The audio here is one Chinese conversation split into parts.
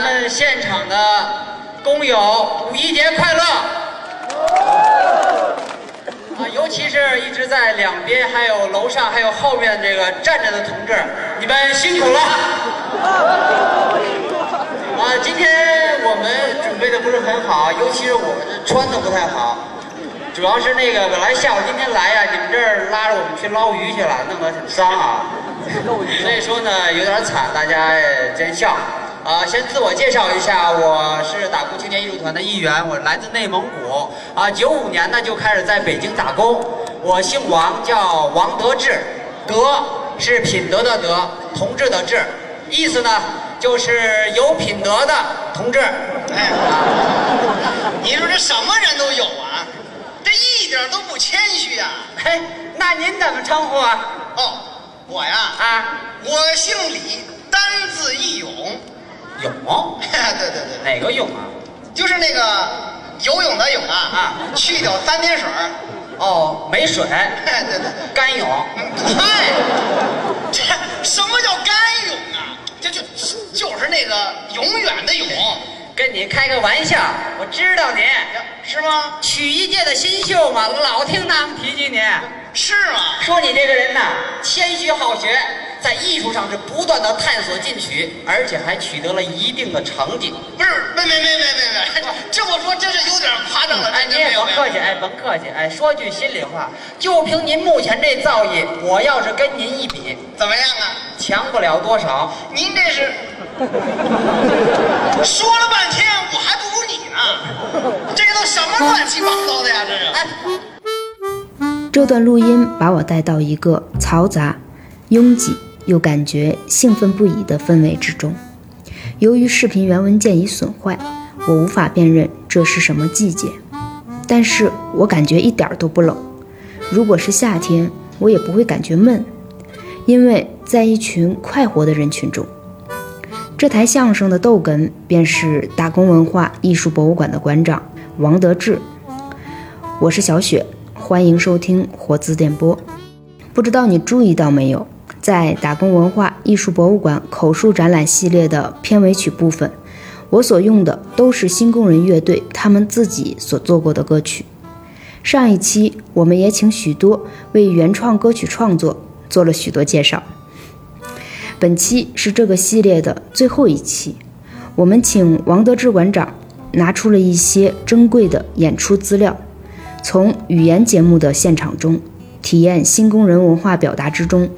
咱们现场的工友五一节快乐！啊，尤其是一直在两边，还有楼上，还有后面这个站着的同志，你们辛苦了！啊，今天我们准备的不是很好，尤其是我们穿的不太好，主要是那个本来下午今天来呀，你们这儿拉着我们去捞鱼去了，弄得挺脏啊，所以说呢有点惨，大家见笑。啊，先自我介绍一下，我是打工青年艺术团的一员，我来自内蒙古。啊，九五年呢就开始在北京打工。我姓王，叫王德志，德是品德的德，同志的志，意思呢就是有品德的同志。哎，你说这什么人都有啊，这一点都不谦虚啊、嘿，那您怎么称呼啊？哦，我呀，啊，我姓李，单字义勇。泳，对对对，哪个泳啊？就是那个游泳的泳啊啊去掉三点水儿。哦，没水，哎，对对对。干泳。嗨，这什么叫干泳啊？这就就是那个永远的永，跟你开个玩笑，我知道你是吗？曲艺界的新秀嘛，老听他们提起你，是吗？说你这个人呐，谦虚好学，在艺术上是不断的探索进取，而且还取得了一定的成绩。不是，没没没没没没，这么说真是有点夸张了。哎，这你也甭客气，哎，甭客气，哎，说句心里话，就凭您目前这造诣，我要是跟您一比，怎么样啊？强不了多少。您这是 说了半天，我还不如你呢。这个都什么乱七八糟的呀？这是。这段录音把我带到一个嘈杂、拥挤又感觉兴奋不已的氛围之中。由于视频原文件已损坏，我无法辨认这是什么季节，但是我感觉一点都不冷。如果是夏天，我也不会感觉闷，因为在一群快活的人群中。这台相声的逗哏便是打工文化艺术博物馆的馆长王德志。我是小雪，欢迎收听活字电波。不知道你注意到没有，在打工文化艺术博物馆口述展览系列的片尾曲部分，我所用的都是新工人乐队他们自己所做过的歌曲。上一期我们也请许多为原创歌曲创作做了许多介绍。本期是这个系列的最后一期，我们请王德志馆长拿出了一些珍贵的演出资料，从语言节目的现场中体验新工人文化表达之中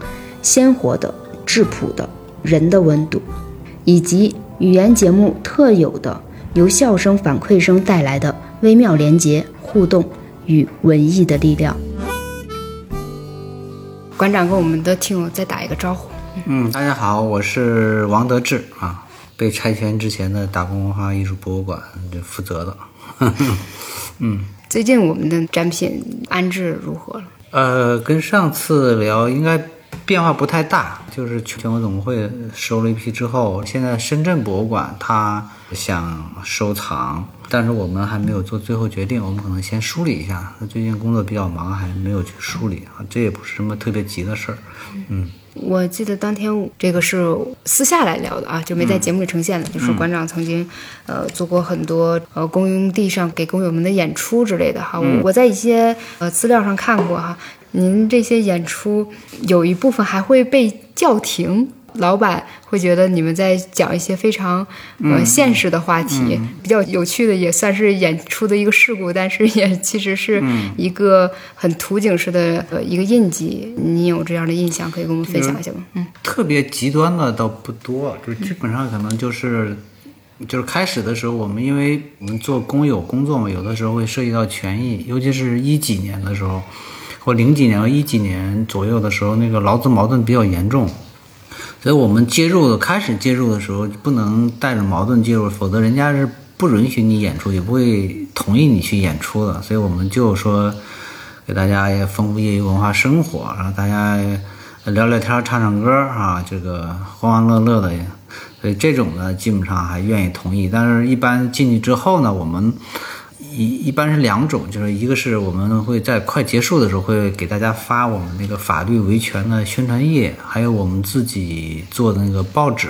鲜活的、质朴的人的温度，以及语言节目特有的由笑声反馈声带来的微妙连结、互动与文艺的力量。馆长跟我们的听友再打一个招呼。嗯，大家好，我是王德志啊，被拆迁之前的打工文化艺术博物馆这负责的。嗯，最近我们的展品安置如何了？呃，跟上次聊应该变化不太大，就是全国总会收了一批之后，现在深圳博物馆它想收藏，但是我们还没有做最后决定，我们可能先梳理一下。那最近工作比较忙，还没有去梳理啊，这也不是什么特别急的事儿。嗯。我记得当天这个是私下来聊的啊，就没在节目里呈现的。就是馆长曾经，呃，做过很多呃公用地上给工友们的演出之类的哈。我我在一些呃资料上看过哈，您这些演出有一部分还会被叫停。老板会觉得你们在讲一些非常呃现实的话题，比较有趣的，也算是演出的一个事故，但是也其实是一个很图景式的呃一个印记。你有这样的印象，可以跟我们分享一下吗？嗯，特别极端的倒不多，就是基本上可能就是，就是开始的时候，我们因为我们做工友工作嘛，有的时候会涉及到权益，尤其是一几年的时候，或零几年和一几年左右的时候，那个劳资矛盾比较严重。所以我们介入的开始介入的时候，不能带着矛盾介入，否则人家是不允许你演出，也不会同意你去演出的。所以我们就说，给大家也丰富业余文化生活，让大家聊聊天、唱唱歌啊，这个欢欢乐乐的。所以这种呢，基本上还愿意同意。但是，一般进去之后呢，我们一一般是两种，就是一个是我们会在快结束的时候会给大家发我们那个法律维权的宣传页，还有我们自己做的那个报纸。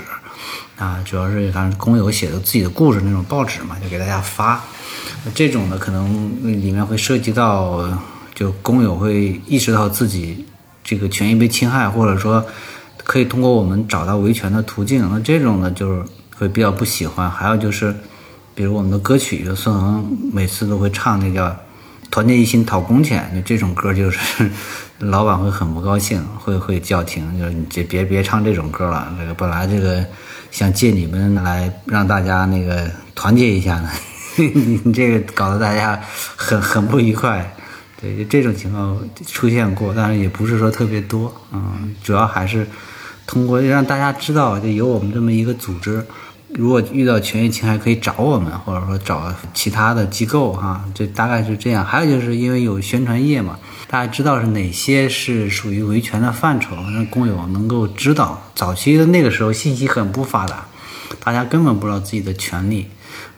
啊，主要是反正工友写的自己的故事那种报纸嘛，就给大家发。这种呢，可能里面会涉及到，就工友会意识到自己这个权益被侵害，或者说可以通过我们找到维权的途径。那这种呢，就是会比较不喜欢。还有就是，比如我们的歌曲，就孙恒每次都会唱那叫“团结一心讨工钱”，就这种歌就是老板会很不高兴，会会叫停，就是你这别别唱这种歌了。这个本来这个想借你们来让大家那个团结一下呢。你这个搞得大家很很不愉快，对，就这种情况出现过，但是也不是说特别多，嗯，主要还是通过让大家知道，就有我们这么一个组织，如果遇到权益侵害可以找我们，或者说找其他的机构哈，这大概是这样。还有就是因为有宣传页嘛，大家知道是哪些是属于维权的范畴，让工友能够知道。早期的那个时候信息很不发达，大家根本不知道自己的权利。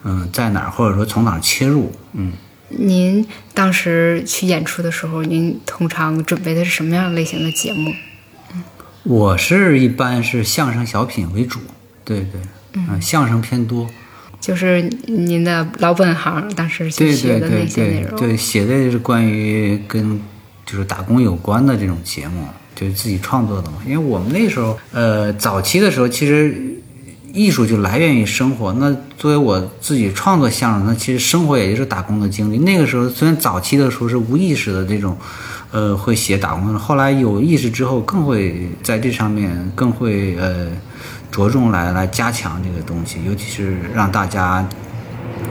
嗯，在哪儿，或者说从哪儿切入？嗯，您当时去演出的时候，您通常准备的是什么样类型的节目？我是一般是相声小品为主，对对，嗯，相声偏多。就是您的老本行，当时对学的对那些内容。对对，写的是关于跟就是打工有关的这种节目，就是自己创作的嘛。因为我们那时候，呃，早期的时候其实。艺术就来源于生活。那作为我自己创作相声，那其实生活也就是打工的经历。那个时候虽然早期的时候是无意识的这种，呃，会写打工的，后来有意识之后，更会在这上面更会呃着重来来加强这个东西，尤其是让大家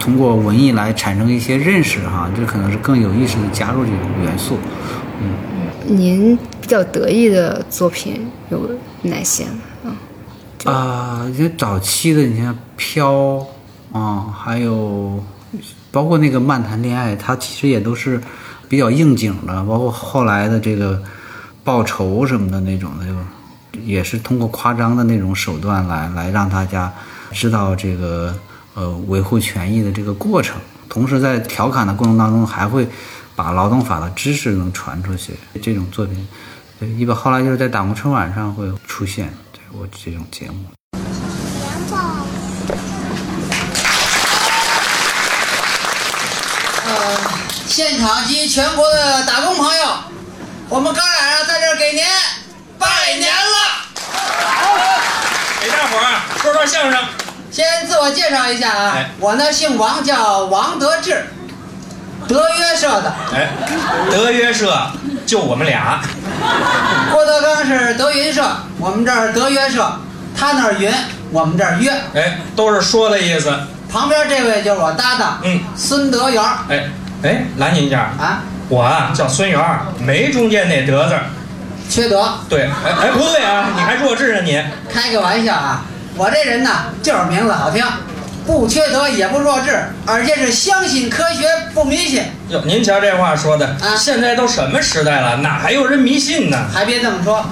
通过文艺来产生一些认识哈，这可能是更有意识的加入这种元素。嗯，您比较得意的作品有哪些呢？嗯。啊，一些早期的，你像飘啊，还有包括那个漫谈恋爱，它其实也都是比较应景的。包括后来的这个报仇什么的那种的，就也是通过夸张的那种手段来来让大家知道这个呃维护权益的这个过程。同时在调侃的过程当中，还会把劳动法的知识能传出去。这种作品，对，一般后来就是在打工春晚上会出现。对我这种节目。呃，现场及全国的打工朋友，我们哥俩在这儿给您拜年了。给大伙儿说说相声。先自我介绍一下啊，哎我呢姓王，叫王德志，德约社的。哎，德约社就我们俩。郭德纲是德云社，我们这儿德约社，他那儿云，我们这儿约。哎，都是说的意思。旁边这位就是我搭档，嗯，孙德元哎哎，拦您一下，啊，我啊叫孙元，没中间那德字。缺德。对，哎哎，不对啊，你还弱智呢你。开个玩笑啊，我这人呢就是名字好听，不缺德也不弱智，而且是相信科学不迷信。哟，您瞧这话说的，啊现在都什么时代了，哪还有人迷信呢？还别这么说，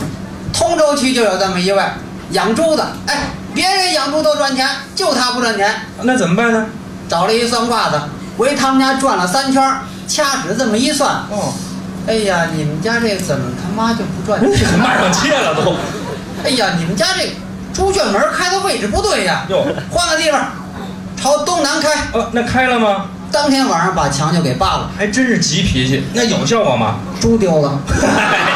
通州区就有这么一位养猪的，哎，别人养猪都赚钱，就他不赚钱。那怎么办呢？找了一算卦的，围他们家转了三圈儿，掐指这么一算，哦，哎呀，你们家这怎么他妈就不赚钱？骂上街了都。哎呀，你们家这猪圈门开的位置不对呀，哟，换个地方，朝东南开。哦，那开了吗？当天晚上把墙就给扒了，还真是急脾气。那有效果吗？猪丢了，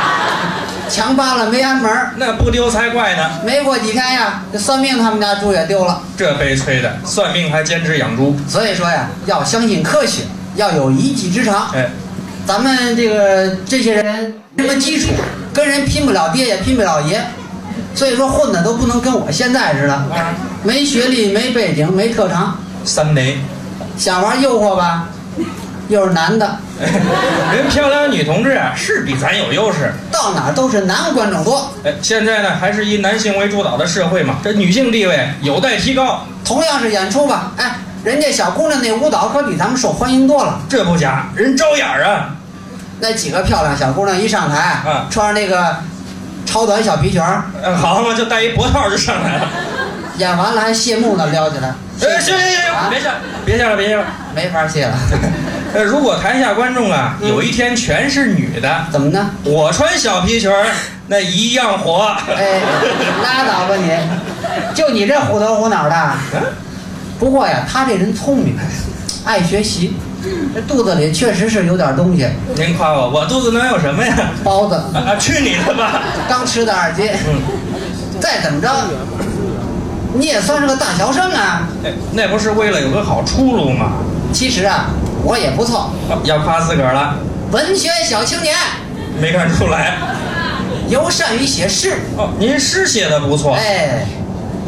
墙扒了没安门儿。那不丢才怪呢。没过几天呀，这算命他们家猪也丢了。这悲催的，算命还兼职养猪。所以说呀，要相信科学，要有一技之长。哎，咱们这个这些人什么基础，跟人拼不了爹也拼不了爷，所以说混的都不能跟我现在似的，没学历、没背景、没特长，三没。想玩诱惑吧，又是男的，人漂亮女同志啊，是比咱有优势。到哪儿都是男观众多。哎，现在呢，还是以男性为主导的社会嘛，这女性地位有待提高。同样是演出吧，哎，人家小姑娘那舞蹈可比咱们受欢迎多了。这不假，人招眼儿啊。那几个漂亮小姑娘一上台，嗯穿上那个超短小皮裙儿，嗯好嘛，就戴一脖套就上来了。演完了还谢幕呢，撩起来。哎，行行行啊行，别谢，别下了，别谢了。没法谢了。呃，如果台下观众啊，有一天全是女的，怎么呢？我穿小皮裙儿，那一样火。哎，拉倒吧你！就你这虎头虎脑的。不过呀，他这人聪明，爱学习，这肚子里确实是有点东西。您夸我，我肚子能有什么呀？包子啊啊，去你的吧！刚吃的二斤，嗯再怎么着，你也算是个大学生啊。哎，那不是为了有个好出路吗？其实啊，我也不错，哦要夸自个儿了，文学小青年，没看出来。尤善于写诗。哦，您诗写的不错。哎，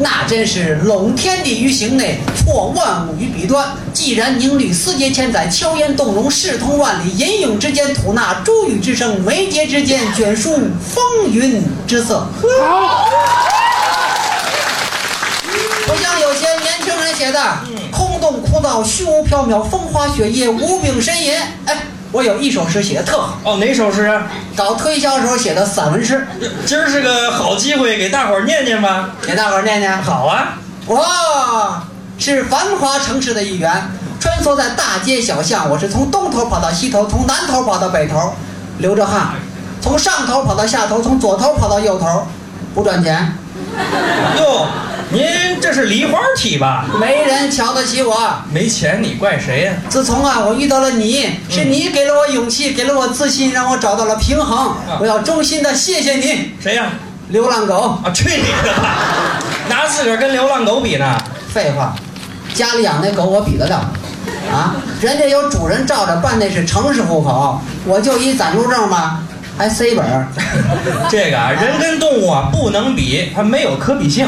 那真是笼天地于形内，错万物于笔端。既然凝虑四阶千载，悄言动容，视同万里。吟咏之间，吐纳珠玉之声；眉睫之间，卷舒风云之色。不像有些年轻人写的，空洞枯燥，虚无缥缈，风花雪月，无病呻吟。哎，我有一首诗写的特好，哦，哪首诗啊？搞推销时候写的散文诗，今儿是个好机会，给大伙儿念念吧。给大伙儿念念。好啊，我是繁华城市的一员，穿梭在大街小巷。我是从东头跑到西头，从南头跑到北头，流着汗，从上头跑到下头，从左头跑到右头，不赚钱，哟，您这是梨花体吧？没人瞧得起我。没钱你怪谁呀、自从啊，我遇到了你，是你给了我勇气，给了我自信，让我找到了平衡。我要衷心的谢谢你，谁呀、流浪狗。啊？去你的吧！拿自个儿跟流浪狗比呢？废话，家里养那狗我比得了？啊，人家有主人罩着，办那是城市户口，我就一暂住证吧，还 C 本儿。这个啊，人跟动物啊不能比，它没有可比性。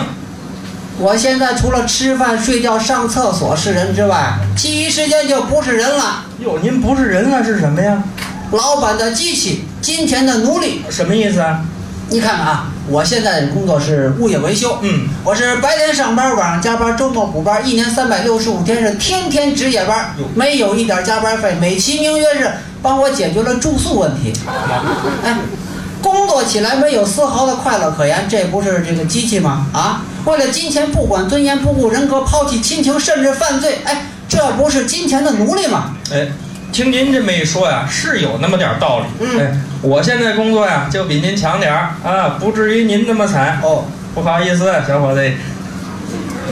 我现在除了吃饭、睡觉、上厕所是人之外，其余时间就不是人了。哟，您不是人了是什么呀？老板的机器，金钱的奴隶。什么意思啊？你看看啊，我现在的工作是物业维修，嗯，我是白天上班，晚上加班，周末补班，一年三百六十五天是天天值夜班，没有一点加班费，美其名曰是帮我解决了住宿问题。哎，工作起来没有丝毫的快乐可言，这不是这个机器吗？啊，为了金钱不管尊严，不顾人格，抛弃亲情，甚至犯罪，哎，这不是金钱的奴隶吗？哎，听您这么一说呀，是有那么点儿道理。嗯哎，我现在工作呀，就比您强点儿啊，不至于您那么惨。哦，不好意思，小伙子，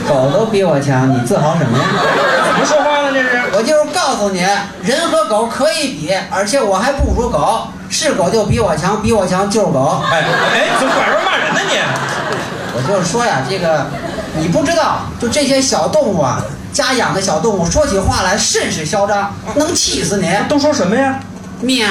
狗都比我强，你自豪什么呀？怎么说话呢？这是？我就是告诉你，人和狗可以比，而且我还不如狗。是狗就比我强，比我强就是狗。哎哎，怎么拐弯骂人呢你？我就是说呀，这个你不知道，就这些小动物啊，家养的小动物，说起话来甚是嚣张，能气死你。都说什么呀？喵！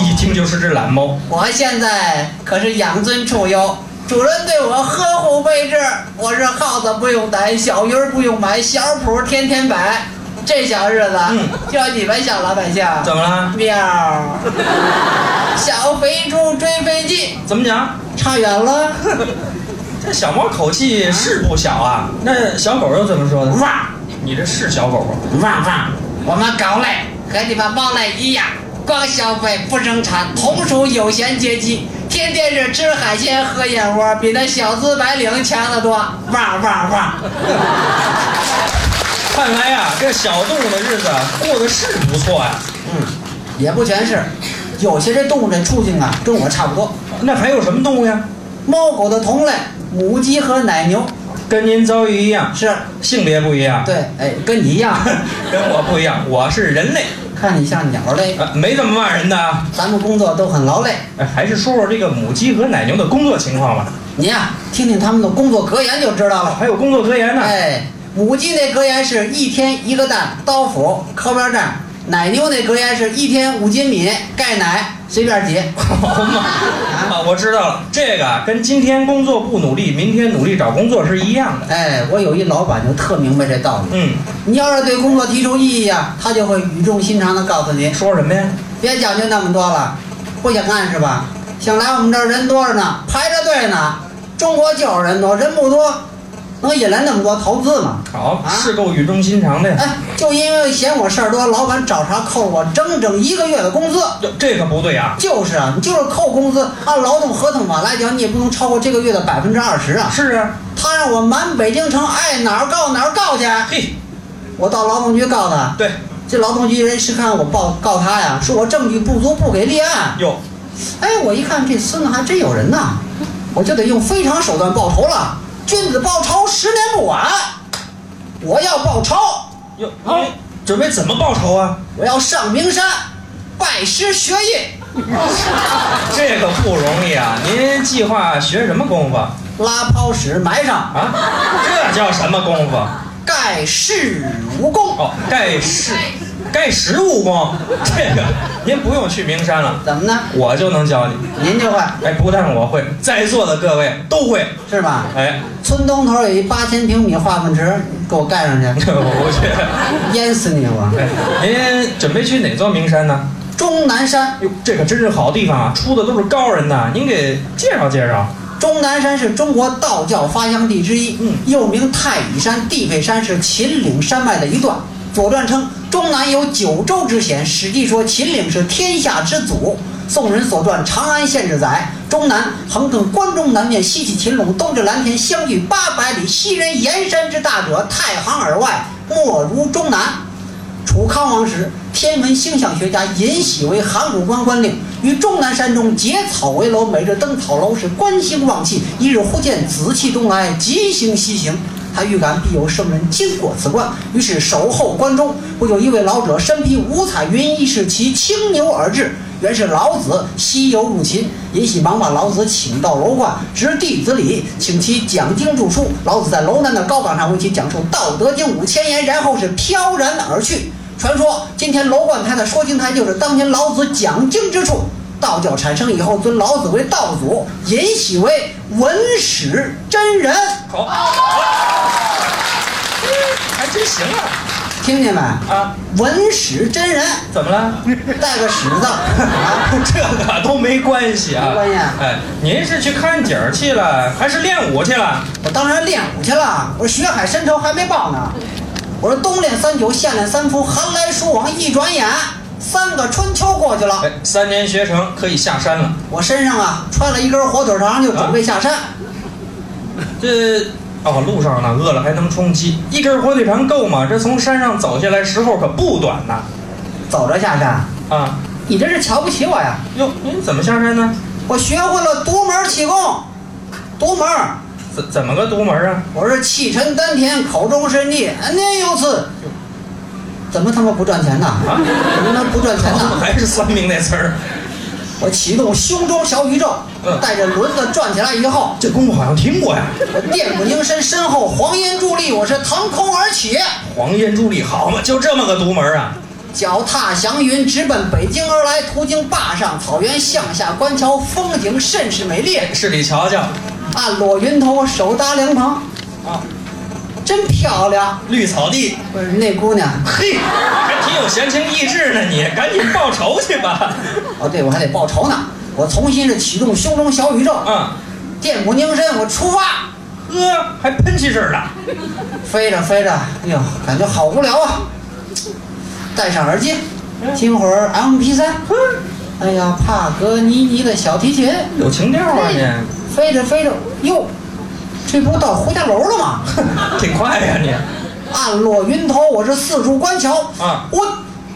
一听就是只懒猫。我现在可是养尊处优，主人对我呵护备至。我是耗子不用逮，小鱼儿不用买，小谱天天摆。这小日子，嗯就你们小老百姓，怎么了？喵！小肥猪追飞机，怎么讲？差远了。这小猫口气是不小啊。那小狗又怎么说的？汪你这是小狗吗？汪汪！我们狗类和你们猫类一样，光消费不生产，同属有闲阶级，天天是吃海鲜喝燕窝，比那小资白领强得多。汪汪汪！看来呀，这小动物的日子啊过得是不错呀。嗯，也不全是，有些这动物这处境啊，跟我差不多。那还有什么动物呀？猫狗的同类，母鸡和奶牛跟您遭遇一样，是性别不一样。对，哎，跟你一样，跟我不一样，我是人类，看你像鸟类。啊，没这么骂人的啊。咱们工作都很劳累，哎，还是说说这个母鸡和奶牛的工作情况吧。你呀、听听他们的工作格言就知道了。还有工作格言呢。哎，母鸡那格言是一天一个蛋，刀斧靠边站；奶牛那格言是一天五斤米，钙奶随便挤。好嘛，啊，我知道了，这个啊跟今天工作不努力，明天努力找工作是一样的。哎，我有一老板就特明白这道理。嗯，你要是对工作提出异议啊、他就会语重心长地告诉您，说什么呀？别讲究那么多了，不想干是吧？想来我们这儿人多着呢，排着队呢。中国就是人多，人不多，能引来那么多投资吗？好，啊是够语重心长的呀。哎，就因为嫌我事儿多，老板找茬扣我整整一个月的工资。哟这可不对啊。就是啊，你就是扣工资，按劳动合同法来讲，你也不能超过这个月的百分之二十啊。是啊。他让我满北京城爱哪儿告哪儿告去，嘿，我到劳动局告他，对，这劳动局人是看我报告他呀，说我证据不足，不给立案。哟，哎，我一看这孙子还真有人呐，我就得用非常手段报仇了。君子报仇，十年不晚。我要报仇，哟，你准备怎么报仇啊？我要上名山，拜师学艺，这个不容易啊！您计划学什么功夫拉泡屎埋上，啊？这叫什么功夫？盖世武功。哦，盖世盖十武功，这个您不用去名山了，怎么呢？我就能教你。您就会哎，不但我会，在座的各位都会。是吧？哎，村东头有一八千平米化粪池，给我盖上去，我不去。淹死你我！哎，您准备去哪座名山呢？终南山，哟，这可真是好地方啊，出的都是高人呐，您给介绍介绍。终南山是中国道教发祥地之一，嗯又名太乙山、地配山，是秦岭山脉的一段。《左传》称终南有九州之险，《史记》说秦岭是天下之祖。宋人所传《长安县志》载，终南横亘关中南面，西起秦陇，东至蓝田，相距八百里。昔人岩山之大者，太行而外，莫如终南。楚康王时，天文星象学家尹喜为函谷关官令，于终南山中结草为楼，每日登草楼，是观星望气。一日忽见紫气东来，急行西行。他预感必有圣人经过此关，于是守候关中。不久，一位老者身披五彩云衣，是骑青牛而至。原是老子西游入秦，尹喜忙把老子请到楼观，执弟子礼，请其讲经著书。老子在楼南的高岗上为其讲授《道德经》五千言，然后是飘然而去。传说今天楼观台的说经台就是当年老子讲经之处。道教产生以后，尊老子为道祖，尹喜为文史真人。好，还真行啊！听见没？啊，文史真人，怎么了？带个史字啊。这个都没关系啊。没关系哎，您是去看景儿去了，还是练武去了？我当然练武去了，我说血海深仇还没报呢。我说冬练三九，夏练三伏，寒来暑往，一转眼三个春秋过去了。哎，三年学成，可以下山了。我身上啊穿了一根火腿肠，就准备下山。这哦，路上呢饿了还能充饥，一根火腿肠够吗？这从山上走下来时候可不短呐。走着下山，啊，你这是瞧不起我呀？哟，您怎么下山呢？我学会了独门气功，独门。怎怎么个独门啊？我是气沉丹田，口中神地，恩念有词。怎么他妈不赚钱呢？啊怎么能不赚钱呢？还是算命那词儿？我启动胸中小宇宙嗯，带着轮子转起来以后，这功夫好像听过呀。我电不凝神，身后黄烟伫立，我是腾空而起，黄烟伫立，好嘛，就这么个独门啊？脚踏祥云，直奔北京而来。途经坝上草原，向下观瞧，风景甚是美丽。是你瞧瞧，暗落云头，我手搭凉棚，啊，真漂亮。绿草地，不是那姑娘，嘿，还挺有闲情逸致呢。你赶紧报仇去吧。哦，对，我还得报仇呢。我重新是启动胸中小宇宙，嗯，电骨凝神，我出发。呵，还喷气式的。飞着飞着，哎呦，感觉好无聊啊！戴上耳机，听会儿 MP 3哎呀，帕格尼尼的小提琴。有情调啊你，飞着飞着，哟，这不到胡家楼了吗？挺快呀你。暗落云头，我是四处观瞧。啊我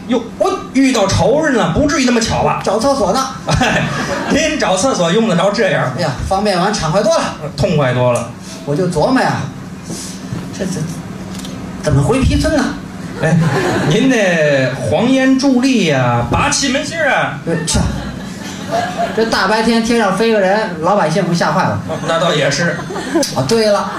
哟，我遇到仇人了，不至于那么巧吧？找厕所呢。哎，您找厕所用得着这样，哎呀，方便完畅快多了。痛快多了。我就琢磨呀，这这怎么回皮村呢？哎，您那黄烟伫立呀，拔气门芯儿啊，呃去，这大白天天上飞个人，老百姓不吓坏了。哦那倒也是。哦，对了，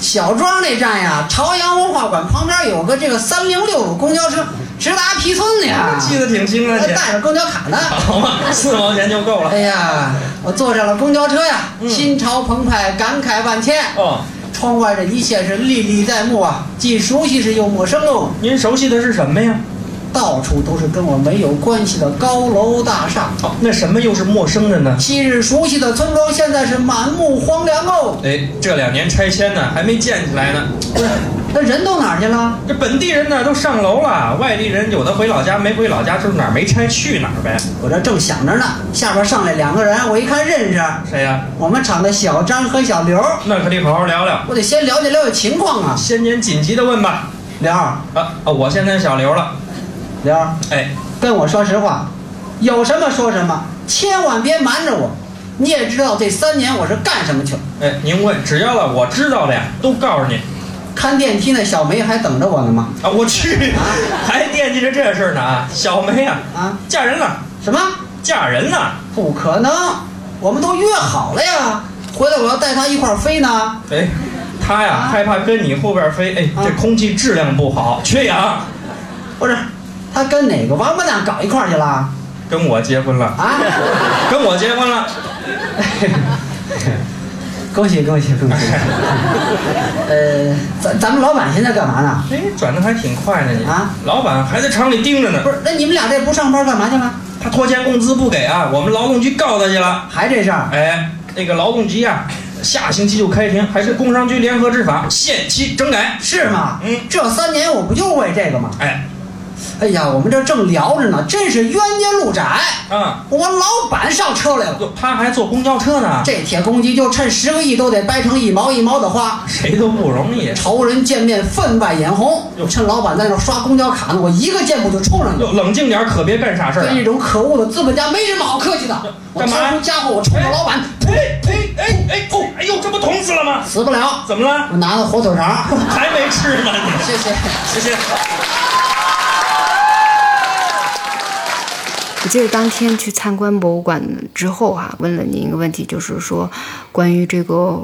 小庄那站呀，朝阳文化馆旁边有个这个三零六路公交车，直达皮村的呀。记得挺清啊你。我带着公交卡呢。好嘛，四毛钱就够了。哎呀，我坐上了公交车呀，嗯心潮澎湃，感慨万千。哦，窗外这一切是历历在目啊，既熟悉是又陌生喽。您熟悉的是什么呀？到处都是跟我没有关系的高楼大厦。哦，那什么又是陌生的呢？昔日熟悉的村庄，现在是满目荒凉哦。哎，这两年拆迁呢，还没建起来呢。不是，那人都哪儿去了？这本地人呢都上楼了，外地人有的回老家，没回老家，就是哪儿没拆去哪儿呗。我这正想着呢，下边上来两个人，我一看认识，谁呀？我们厂的小张和小刘，那可得好好聊聊。我得先了解了解情况啊。先您紧急的问吧。刘，啊啊，我现在小刘了。刘儿，哎，跟我说实话，有什么说什么，千万别瞒着我。你也知道这三年我是干什么去了。哎，您问，只要了我知道的呀，都告诉你。看电梯那小梅还等着我呢吗？啊，我去，还惦记着这事儿呢啊！小梅呀，啊，嫁人了，什么？嫁人了。不可能，我们都约好了呀。回来我要带她一块儿飞呢。哎，她呀啊害怕跟你后边飞，哎，这啊空气质量不好，缺氧。不是，她跟哪个王八蛋搞一块儿去了？跟我结婚了，啊？跟我结婚了。恭喜恭喜恭喜！呃，咱咱们老板现在干嘛呢？哎，转的还挺快呢你啊！老板还在厂里盯着呢不。是，那你们俩这不上班干嘛去了？他拖欠工资不给啊，我们劳动局告他去了。还这事儿？哎，那个劳动局啊，下星期就开庭，还是工商局联合执法，限期整改。是吗？嗯这三年我不就为这个吗？哎，哎呀，我们这正聊着呢，真是冤家路窄。啊，我老板上车来了，他还坐公交车呢，这铁公鸡就趁十个亿都得掰成一毛一毛的花。谁都不容易。仇人见面分外眼红，哟趁老板在那刷公交卡呢，我一个箭步就冲上去哟，。冷静点，可别干傻事儿啊。对这种可恶的资本家没什么好客气的。我干嘛家伙，我冲着老板，哎哎哎哎哦，哎呦，这不捅死了吗？死不了。怎么了？我拿了火腿肠，还没吃呢你。谢谢。谢谢。我记得当天去参观博物馆之后哈、问了您一个问题，就是说关于这个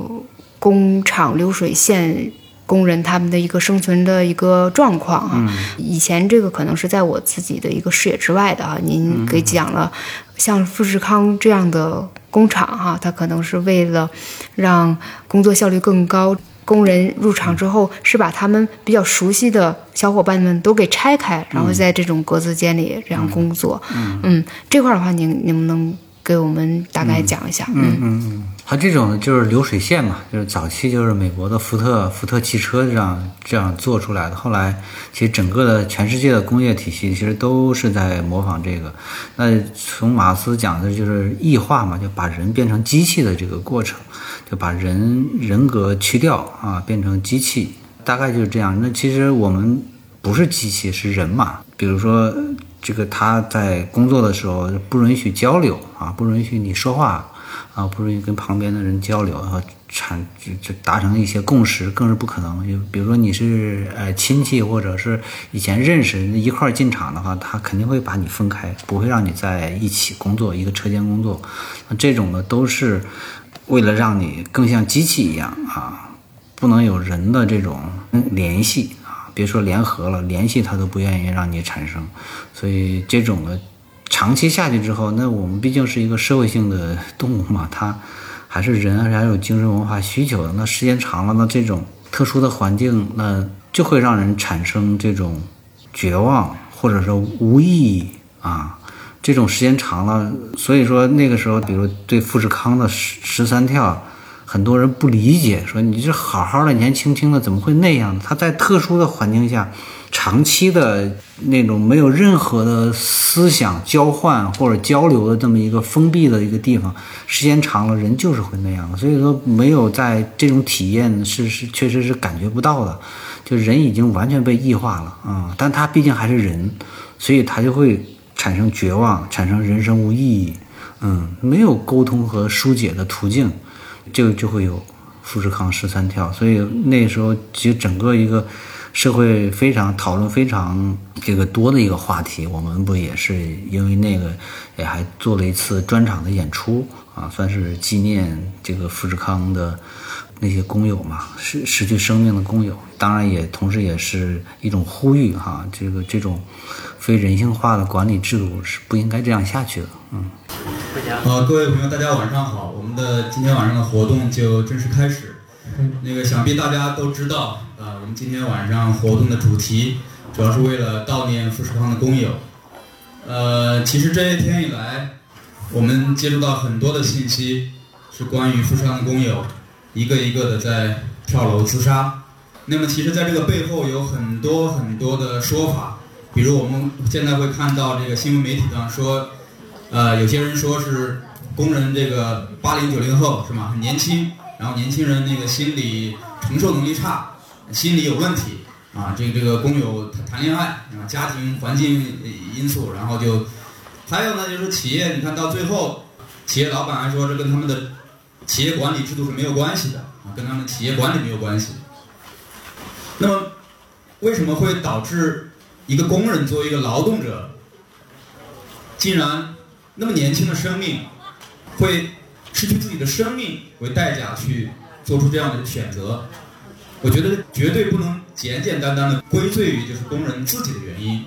工厂流水线工人他们的一个生存的一个状况啊。以前这个可能是在我自己的一个视野之外的啊，您给讲了，像富士康这样的工厂哈、它可能是为了让工作效率更高。工人入场之后，是把他们比较熟悉的小伙伴们都给拆开，然后在这种格子间里这样工作。嗯这块儿的话，您能不能给我们大概讲一下？嗯嗯嗯，它这种就是流水线嘛，就是早期就是美国的福特福特汽车这样这样做出来的。后来其实整个的全世界的工业体系其实都是在模仿这个。那从马克思讲的就是异化嘛，就把人变成机器的这个过程，就把人人格去掉啊，变成机器，大概就是这样。那其实我们不是机器，是人嘛。比如说这个他在工作的时候不允许交流啊，不允许你说话。啊，不允许跟旁边的人交流，然后产就就达成一些共识，更是不可能。就比如说你是呃亲戚，或者是以前认识一块儿进厂的话，他肯定会把你分开，不会让你在一起工作，一个车间工作。那这种呢，都是为了让你更像机器一样啊，不能有人的这种联系啊，别说联合了，联系他都不愿意让你产生。所以这种的。长期下去之后，那我们毕竟是一个社会性的动物嘛，它还是人，还是有精神文化需求的。那时间长了，那这种特殊的环境，那就会让人产生这种绝望，或者说无意义啊。这种时间长了，所以说那个时候，比如对富士康的十十三跳，很多人不理解，说你这好好的年轻轻的，怎么会那样？他在特殊的环境下。长期的那种没有任何的思想交换或者交流的这么一个封闭的一个地方，时间长了，人就是会那样。所以说，没有在这种体验是是确实是感觉不到的，就人已经完全被异化了啊、但他毕竟还是人，所以他就会产生绝望，产生人生无意义，嗯，没有沟通和疏解的途径，就就会有富士康十三跳。所以那时候其实整个一个。社会非常讨论非常这个多的一个话题，我们不也是因为那个也还做了一次专场的演出啊，算是纪念这个富士康的那些工友嘛，失失去生命的工友。当然也同时也是一种呼吁哈，这个这种非人性化的管理制度是不应该这样下去的。嗯。好，各位朋友，大家晚上好，我们的今天晚上的活动就正式开始。那个想必大家都知道。啊，我们今天晚上活动的主题主要是为了悼念富士康的工友。呃，其实这一天以来，我们接触到很多的信息，是关于富士康的工友一个一个的在跳楼自杀。那么，其实在这个背后有很多很多的说法，比如我们现在会看到这个新闻媒体上说，呃，有些人说是工人这个八零九零后是吗？很年轻，然后年轻人那个心理承受能力差。心理有问题，啊，这个这个工友谈谈恋爱啊，家庭环境因素，然后就还有呢，就是企业，你看到最后，企业老板还说这跟他们的企业管理制度是没有关系的啊，跟他们企业管理没有关系。那么为什么会导致一个工人作为一个劳动者，竟然那么年轻的生命会失去自己的生命为代价去做出这样的选择？我觉得绝对不能简简单单的归罪于就是工人自己的原因，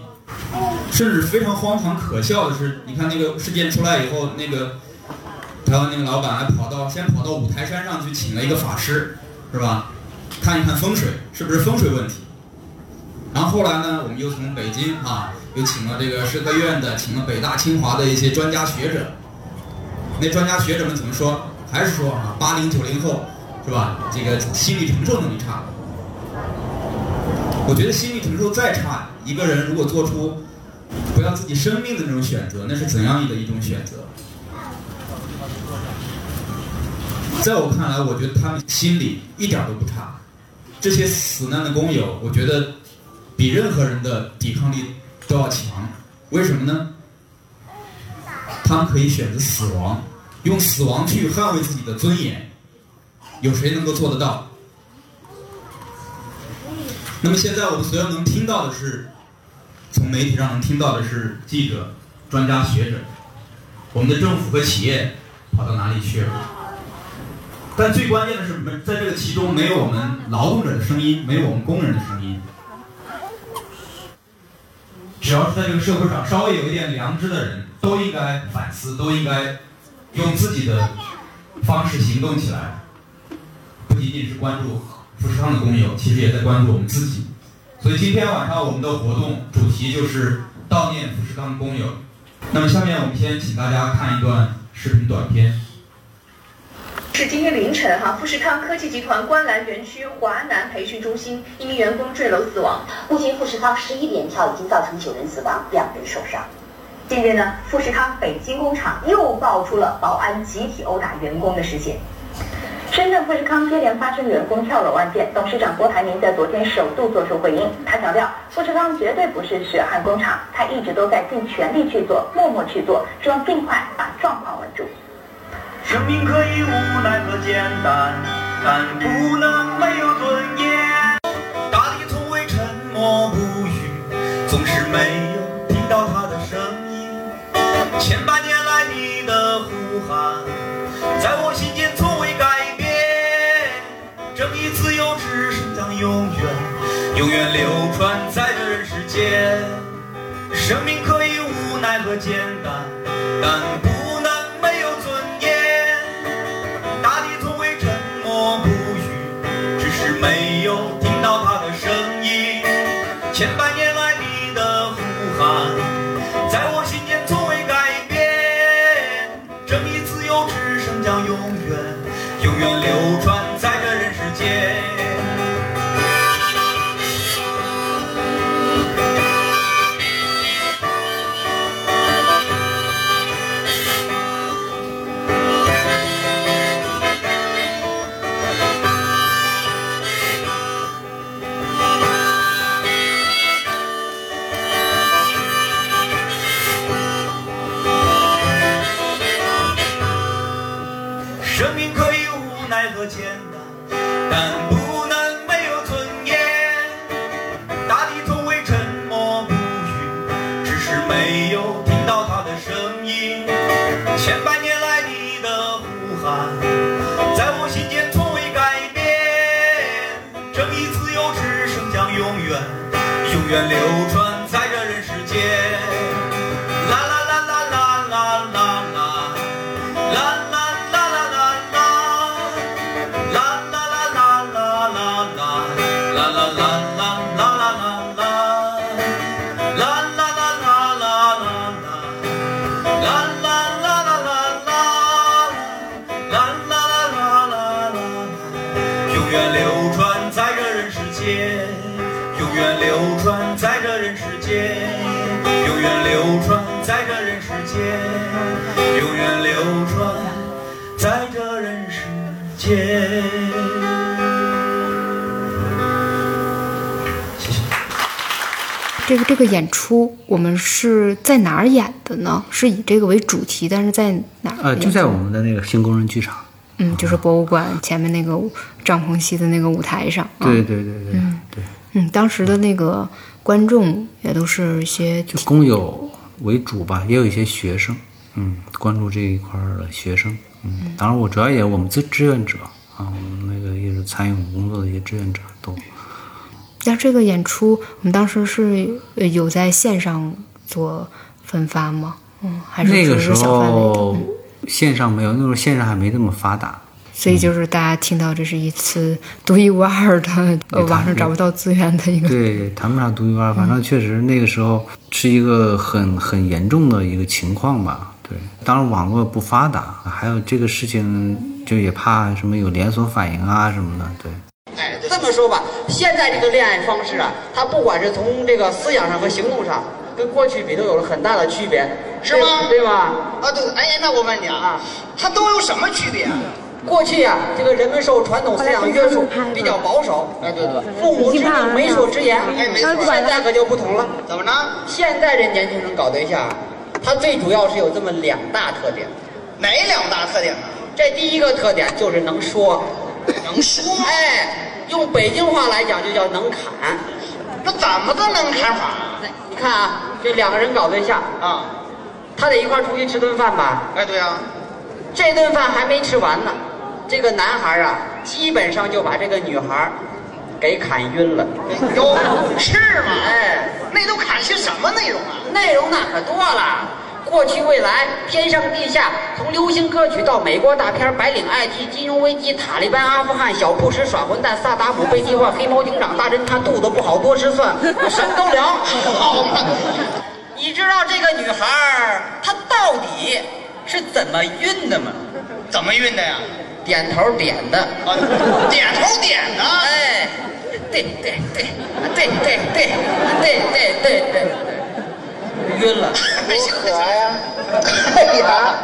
甚至非常荒唐可笑的是，你看那个事件出来以后，那个台湾那个老板还跑到先跑到五台山上去请了一个法师，是吧？看一看风水是不是风水问题。然后后来呢，我们又从北京啊，又请了这个社科院的，请了北大清华的一些专家学者。那专家学者们怎么说？还是说啊，八零九零后。是吧？这个心理承受能力差，我觉得心理承受再差，一个人如果做出不要自己生命的那种选择，那是怎样的一种选择？在我看来，我觉得他们心理一点都不差。这些死难的工友，我觉得比任何人的抵抗力都要强。为什么呢？他们可以选择死亡，用死亡去捍卫自己的尊严。有谁能够做得到？那么现在我们所有能听到的是，从媒体上能听到的是记者、专家学者，我们的政府和企业跑到哪里去了？但最关键的是，没在这个其中没有我们劳动者的声音，没有我们工人的声音。只要是在这个社会上稍微有一点良知的人，都应该反思，都应该用自己的方式行动起来。不仅仅是关注富士康的工友，其实也在关注我们自己。所以今天晚上我们的活动主题就是悼念富士康工友。那么下面我们先请大家看一段视频短片。是今天凌晨哈，富士康科技集团观澜园区华南培训中心一名员工坠楼死亡。目前富士康十一连跳已经造成九人死亡，两人受伤。近日呢，富士康北京工厂又爆出了保安集体殴打员工的事件。深圳富士康接连发生员工跳楼案件，董事长郭台铭在昨天首度作出回应。他强调，富士康绝对不是血汗工厂，他一直都在尽全力去做，默默去做，希望尽快把状况稳住。生命可以无奈和简单，但不能没有尊严。大地从未沉默不语，总是没有听到他的声音。千百年来你的呼喊，在我心间从未改。自由之声将永远、永远流传在这人世间。生命可以无奈和简单，但不个演出我们是在哪儿演的呢？是以这个为主题，但是在哪儿？呃，就在我们的那个新工人剧场。嗯，就是博物馆前面那个帐篷戏的那个舞台上。啊对对对对嗯对，嗯，当时的那个观众也都是一些就工友为主吧，也有一些学生，嗯，关注这一块儿的学生，嗯，当然我主要也我们志志愿者啊，我们那个也是参与我们工作的一些志愿者都。那这个演出，我们当时是呃有在线上做分发吗？嗯，还是那个时只是小范围的？候线上没有，那时候线上还没这么发达。所以就是大家听到这是一次独一无二的，网上找不到资源的一个。对，谈不上独一无二，反正确实那个时候是一个很很严重的一个情况吧。对，当然网络不发达，还有这个事情就也怕什么有连锁反应啊什么的。对，哎，这么说吧，现在这个恋爱方式啊，它不管是从这个思想上和行动上，跟过去比都有了很大的区别，是吗对对吧？啊，对，哎，那我问你啊，它都有什么区别啊？过去啊，这个人们受传统思想约束，比较保守。哎，对对，父母之命，媒妁之言。哎没错现在可就不同了。怎么呢？现在这年轻人搞对象啊，他最主要是有这么两大特点。哪两大特点呢？这第一个特点就是能说，能说？哎，用北京话来讲就叫能砍。那怎么个能砍法你看啊，这两个人搞对象，啊？他得一块儿出去吃顿饭吧？哎，对啊、这顿饭还没吃完呢，这个男孩啊，基本上就把这个女孩给砍晕了。哟，是吗？哎，那都砍些什么内容啊？内容那可多了，过去未来天上地下从流行歌曲到美国大片白领 it 金融危机塔利班阿富汗小布什耍混蛋萨达姆被计划黑猫警长大侦探肚子不好多吃蒜什么都聊你知道这个女孩她到底是怎么运的吗怎么运的呀？点头点的。点头点的。哎对对对对对对对对对对对对。晕了。哎可呀！哎呀，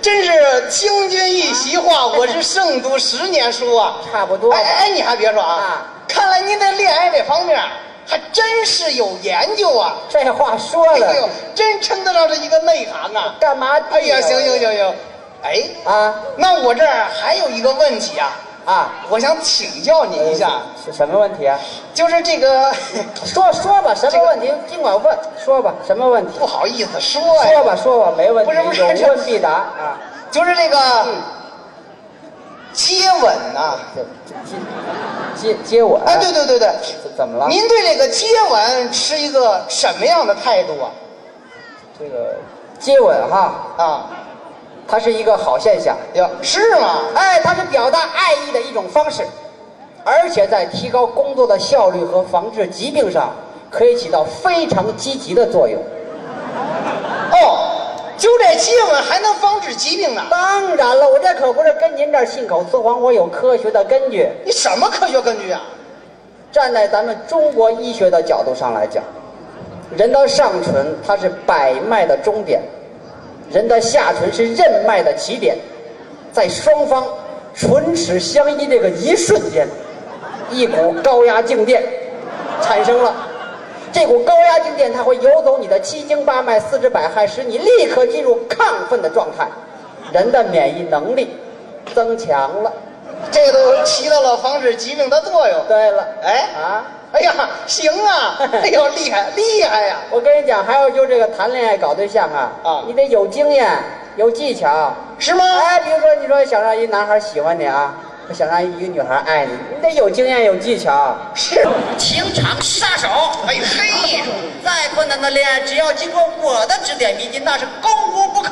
真是听君一席话，我是胜读十年书啊！差不多吧哎哎，你还别说啊啊，看来您在恋爱这方面还真是有研究啊！这话说的哎呦，真称得上是一个内行啊！干嘛？哎呀，行行行行，哎，啊那我这儿还有一个问题啊，啊，我想请教您一下，是什么问题啊？就是这个，说说吧，什么问题尽管问，说吧，什么问题？不好意思说呀，说吧说吧，没问题，不是不是有问必答啊。就是这个接吻呐、接接吻？哎，对对对对，怎怎么了？您对这个接吻持一个什么样的态度啊？这个接吻哈，啊，它是一个好现象。呀，是吗？哎，它是表达爱意的一种方式，而且在提高工作的效率和防治疾病上，可以起到非常积极的作用。哦，就这接吻还能防治疾病呢？当然了，我这可不是跟您这儿信口雌黄，我有科学的根据。你什么科学根据啊？站在咱们中国医学的角度上来讲，人的上唇它是百脉的终点，人的下唇是任脉的起点，在双方唇齿相依这个一瞬间，一股高压静电产生了。这股高压静电它会游走你的七经八脉、四肢百骸，使你立刻进入亢奋的状态，人的免疫能力增强了。这都起到了防止疾病的作用。对了，哎啊。哎呀，行啊！哎呦，厉害厉害呀！我跟你讲，还有就这个谈恋爱搞对象啊，啊你得有经验，有技巧，是吗？哎，比如说你说想让一男孩喜欢你啊，想让一个女孩爱你，你得有经验有技巧。是，情场杀手，哎呦嘿，再困难的恋爱，只要经过我的指点迷津，那是攻无不克。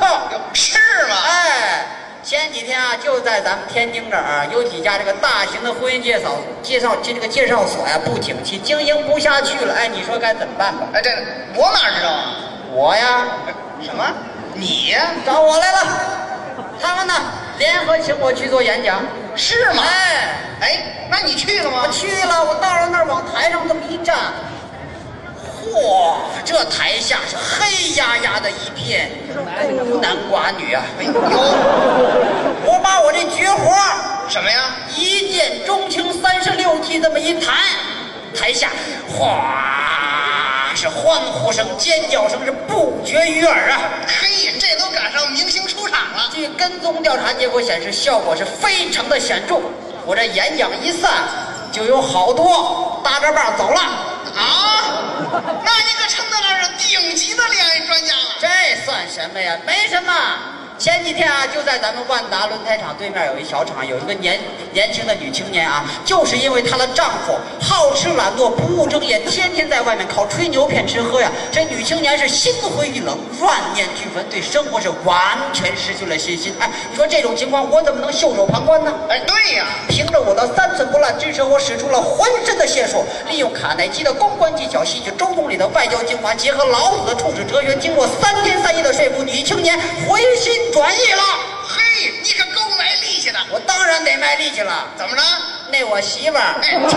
是吗？哎，前几天啊，就在咱们天津这儿啊，有几家这个大型的婚姻介绍介绍这这个介绍所呀、不景气，经营不下去了。哎，你说该怎么办吧？哎，这我哪知道啊？我呀，什么？你呀？找我来了。他们呢，联合请我去做演讲。是吗？哎，哎，那你去了吗我？去了，我到了那儿往台上这么一站，嚯，这台下是黑的一片，孤男寡女啊！哎呦，我把我这绝活儿什么呀？一见钟情三十六计这么一弹，台下哗是欢呼声、尖叫声是不绝于耳啊！嘿，这都赶上明星出场了。据跟踪调查结果显示，效果是非常的显著。我这演讲一散，就有好多搭着棒走了。啊，那你可称得上是顶级的恋爱专家了。这算什么呀？没什么。前几天啊，就在咱们万达轮胎厂对面有一小厂，有一个年年轻的女青年啊，就是因为她的丈夫好吃懒惰、不务正业，天天在外面靠吹牛骗吃喝呀，这女青年是心灰意冷、万念俱焚，对生活是完全失去了信心。哎，你说这种情况，我怎么能袖手旁观呢？哎，对呀，凭着我的三寸不烂之舌，我使出了浑身的解数，利用卡耐基的公关技巧，吸取周总理的外交精华，结合老子的处世哲学，经过三天三夜的说服，女青年回心转意了。嘿，你可够卖力气的。我当然得卖力气了。怎么着？那我媳妇儿，哎，去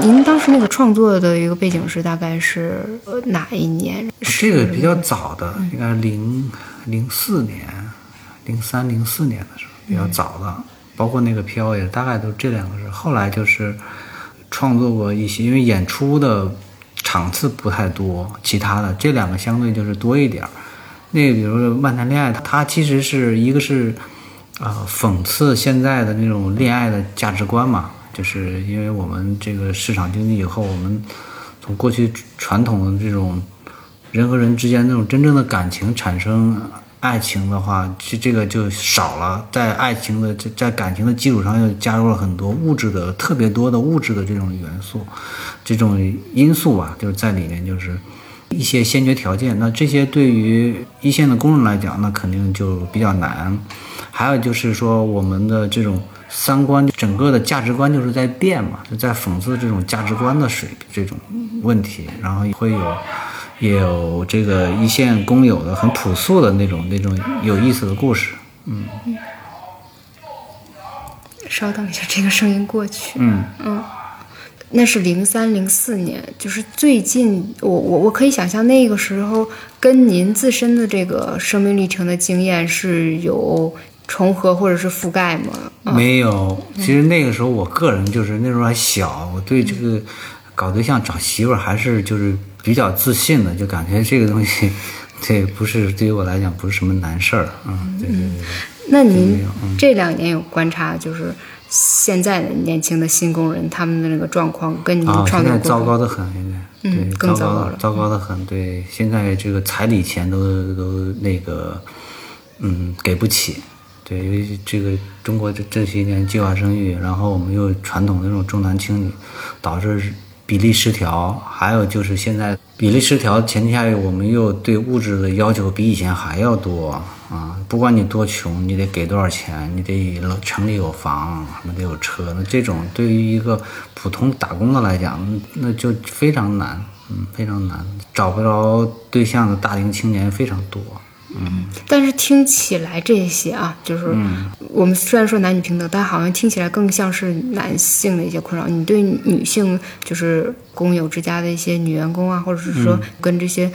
你！您当时那个创作的一个背景是大概是呃哪一年？这个比较早的，应该零零四年、零三、零四年的时候比较早的，包括那个飘也大概都这两个是。后来就是创作过一些，因为演出的场次不太多，其他的这两个相对就是多一点儿。那个比如说《漫谈恋爱》，它其实是一个是啊、讽刺现在的那种恋爱的价值观嘛，就是因为我们这个市场经济以后，我们从过去传统的这种人和人之间那种真正的感情产生爱情的话，这这个就少了，在爱情的在在感情的基础上又加入了很多物质的特别多的物质的这种元素，这种因素吧，就是在里面就是一些先决条件。那这些对于一线的工人来讲，那肯定就比较难。还有就是说，我们的这种三观，整个的价值观就是在变嘛，就在讽刺这种价值观的水这种问题，然后会有也有这个一线工友的很朴素的那种那种有意思的故事，嗯稍等一下，这个声音过去。嗯嗯，那是零三零四年，就是最近，我我我可以想象那个时候跟您自身的这个生命历程的经验是有重合或者是覆盖吗？啊没有。其实那个时候我个人就是那时候还小，我对这个搞对象找媳妇儿还是就是比较自信的，就感觉这个东西，对，不是对于我来讲不是什么难事儿，嗯，对对对对。那您这两年有观察，就是现在的年轻的新工人他们的那个状况，跟你们，创作过现在糟糕的很，现在嗯对，更糟糟糕了糟糕的很。对，现在这个彩礼钱都都那个，嗯，给不起。对，因为这个中国这这些年计划生育，然后我们又传统的那种重男轻女，导致比例失调。还有就是现在比例失调前提下，我们又对物质的要求比以前还要多啊！不管你多穷，你得给多少钱，你得城里有房，什么得有车。那这种对于一个普通打工的来讲，那就非常难，嗯，非常难，找不着对象的大龄青年非常多。嗯但是听起来这些啊，就是嗯我们虽然说男女平等，但好像听起来更像是男性的一些困扰。你对女性，就是工友之家的一些女员工啊，或者是说嗯跟这些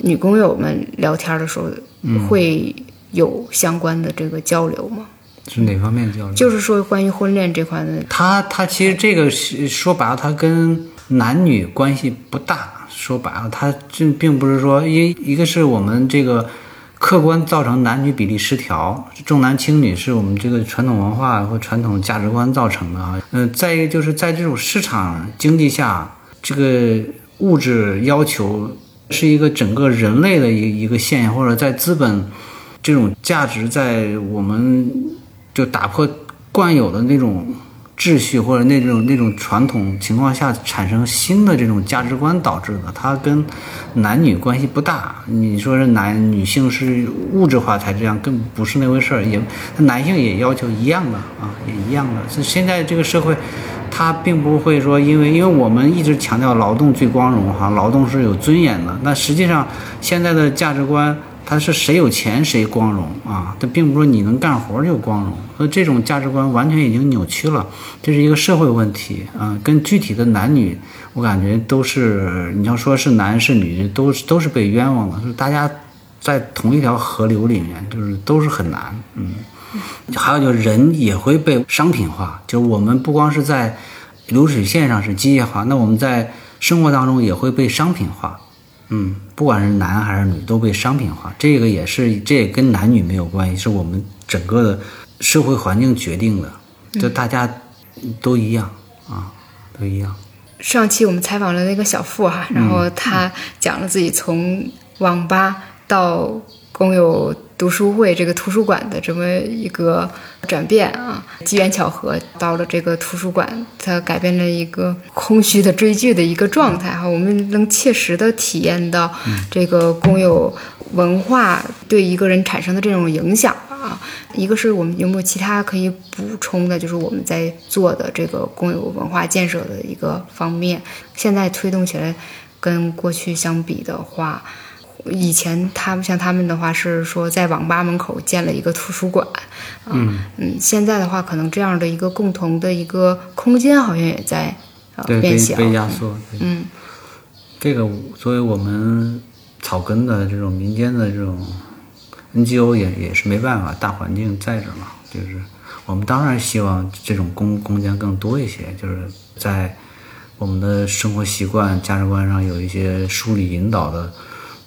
女工友们聊天的时候，嗯会有相关的这个交流吗？是哪方面交流？就是说关于婚恋这块的，他他其实这个是说白了，他跟男女关系不大。说白了，他这并不是说一一个是我们这个客观造成男女比例失调，重男轻女是我们这个传统文化或传统价值观造成的啊。嗯、再一个就是在这种市场经济下，这个物质要求是一个整个人类的一一个现象，或者在资本这种价值在我们就打破惯有的那种秩序或者那种那种传统情况下产生新的这种价值观导致的，它跟男女关系不大。你说是男女性是物质化才这样，更不是那回事儿。也男性也要求一样的啊，也一样的。是现在这个社会，它并不会说因为因为我们一直强调劳动最光荣哈，劳动是有尊严的。那实际上现在的价值观。它是谁有钱谁光荣啊？它并不是你能干活就光荣，所以这种价值观完全已经扭曲了，这是一个社会问题啊，跟具体的男女，我感觉都是你要说是男是女，都是都是被冤枉的，就是大家在同一条河流里面，就是都是很难，嗯，还有就是人也会被商品化，就我们不光是在流水线上是机械化，那我们在生活当中也会被商品化。嗯，不管是男还是女，都被商品化。这个也是，这也跟男女没有关系，是我们整个的社会环境决定的。就大家都一样啊，都一样。上期我们采访了那个小付哈，然后他讲了自己从网吧到公有读书会这个图书馆的这么一个转变啊，机缘巧合到了这个图书馆，它改变了一个空虚的追剧的一个状态哈，我们能切实的体验到这个公有文化对一个人产生的这种影响啊。一个是我们有没有其他可以补充的，就是我们在做的这个公有文化建设的一个方面，现在推动起来跟过去相比的话。以前他们像他们的话是说在网吧门口建了一个图书馆，嗯嗯，现在的话可能这样的一个共同的一个空间好像也在呃变小，被压缩。嗯这个作为我们草根的这种民间的这种 NGO 也也是没办法，大环境在这儿嘛，就是我们当然希望这种空空间更多一些，就是在我们的生活习惯、价值观上有一些梳理引导的。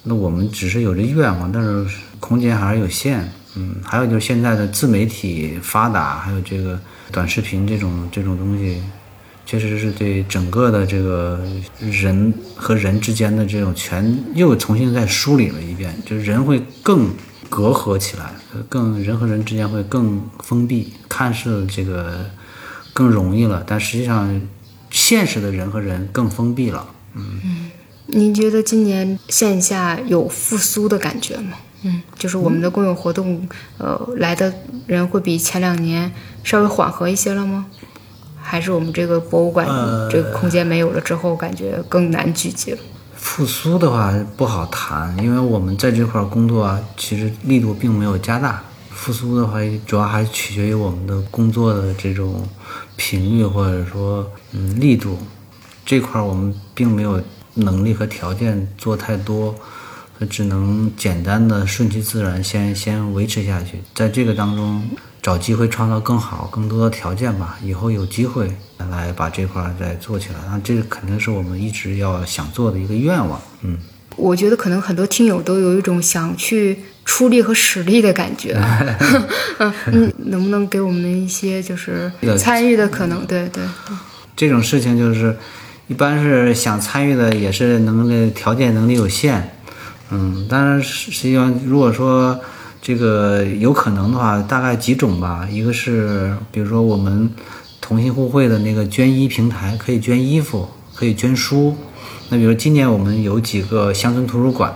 那我们只是有这愿望，但是空间还是有限。嗯，还有就是现在的自媒体发达，还有这个短视频这种这种东西，确实是对整个的这个人和人之间的这种全又重新再梳理了一遍，就是人会更隔阂起来，更人和人之间会更封闭，看似这个更容易了，但实际上现实的人和人更封闭了。嗯。您觉得今年线下有复苏的感觉吗？嗯，就是我们的公有活动，呃，来的人会比前两年稍微缓和一些了吗？还是我们这个博物馆、呃这个空间没有了之后，感觉更难聚集了？复苏的话不好谈，因为我们在这块儿工作啊，其实力度并没有加大。复苏的话，主要还是取决于我们的工作的这种频率或者说嗯力度。这块儿我们并没有能力和条件做太多，只能简单的顺其自然，先先维持下去。在这个当中找机会创造更好、更多的条件吧。以后有机会来把这块儿再做起来，那这个肯定是我们一直要想做的一个愿望。嗯。我觉得可能很多听友都有一种想去出力和使力的感觉。嗯，嗯能不能给我们一些就是参与的可能？对对。这种事情就是，一般是想参与的，也是能力条件能力有限，嗯，但是实际上如果说这个有可能的话，大概几种吧。一个是比如说我们同心互惠的那个捐衣平台，可以捐衣服，可以捐书。那比如今年我们有几个乡村图书馆，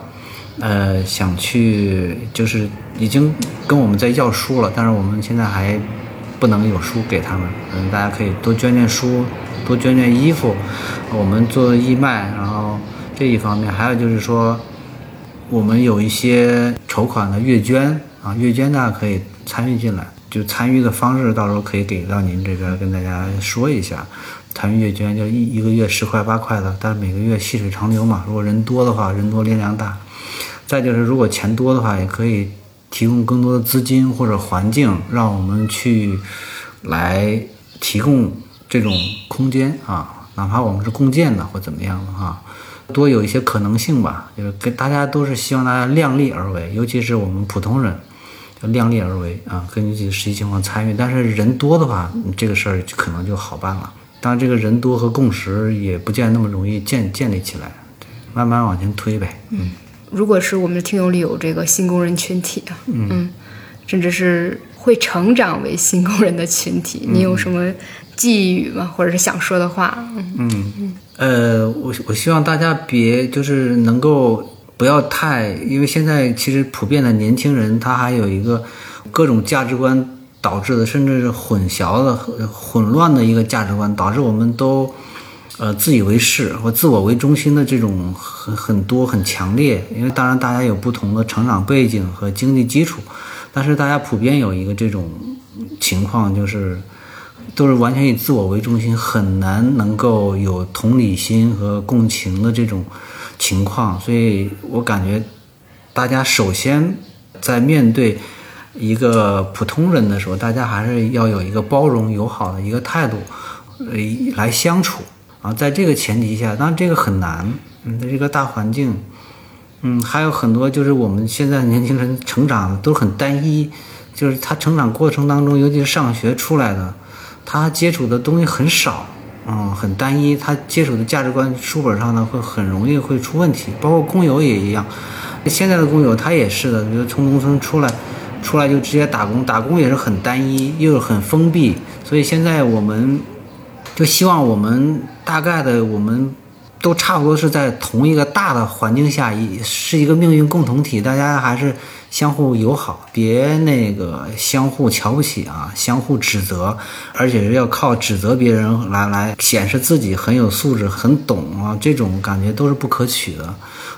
呃，想去就是已经跟我们在要书了，但是我们现在还不能有书给他们。嗯，大家可以多捐捐书，多捐捐衣服，我们做义卖。然后这一方面，还有就是说，我们有一些筹款的月捐啊，月捐大家可以参与进来。就参与的方式，到时候可以给到您这边跟大家说一下。参与月捐就一一个月十块八块的，但是每个月细水长流嘛。如果人多的话，人多力量大。再就是如果钱多的话，也可以提供更多的资金或者环境，让我们去来提供这种空间啊，哪怕我们是共建的或怎么样的哈，多有一些可能性吧。就是跟大家都是希望大家量力而为，尤其是我们普通人，要量力而为啊，根据自己实际情况参与。但是人多的话，这个事儿可能就好办了。当然，这个人多和共识也不见那么容易建建立起来，慢慢往前推呗。嗯，如果是我们的听友里有这个新工人群体啊，嗯甚至是会成长为新工人的群体，你有什么寄语吗？或者是想说的话？嗯嗯，呃，我我希望大家别就是能够不要太，因为现在其实普遍的年轻人他还有一个各种价值观导致的，甚至是混淆的、混乱的一个价值观，导致我们都呃自以为是或自我为中心的这种很很多很强烈。因为当然大家有不同的成长背景和经济基础，但是大家普遍有一个这种情况，就是都是完全以自我为中心，很难能够有同理心和共情的这种情况。所以我感觉大家首先在面对一个普通人的时候，大家还是要有一个包容友好的一个态度，呃，来相处啊，在这个前提下，当然这个很难，嗯，在这个大环境，嗯，还有很多就是我们现在年轻人成长都很单一，就是他成长过程当中，尤其是上学出来的，他接触的东西很少，嗯，很单一，他接触的价值观书本上呢会很容易会出问题，包括工友也一样，现在的工友他也是的，比如从农村出来。出来就直接打工，打工也是很单一，又很封闭，所以现在我们就希望我们大概的我们都差不多是在同一个大的环境下，一是一个命运共同体，大家还是相互友好，别那个相互瞧不起啊，相互指责，而且是要靠指责别人来来显示自己很有素质、很懂啊，这种感觉都是不可取的。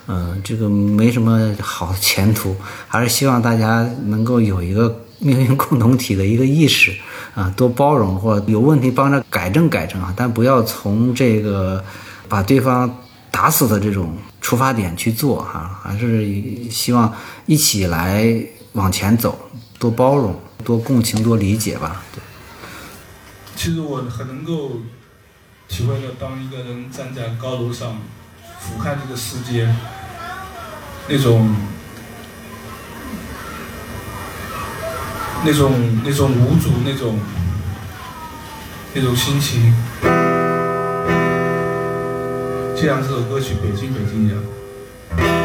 嗯，这个没什么好前途，还是希望大家能够有一个命运共同体的一个意识啊，多包容或有问题帮着改正改正啊，但不要从这个把对方打死的这种出发点去做哈，还是希望一起来往前走，多包容、多共情、多理解吧。对。其实我很能够体会到，当一个人站在高楼上俯瞰这个世界。那种、那种、那种无助，那种、那种心情，就像这首歌曲《北京北京》一样。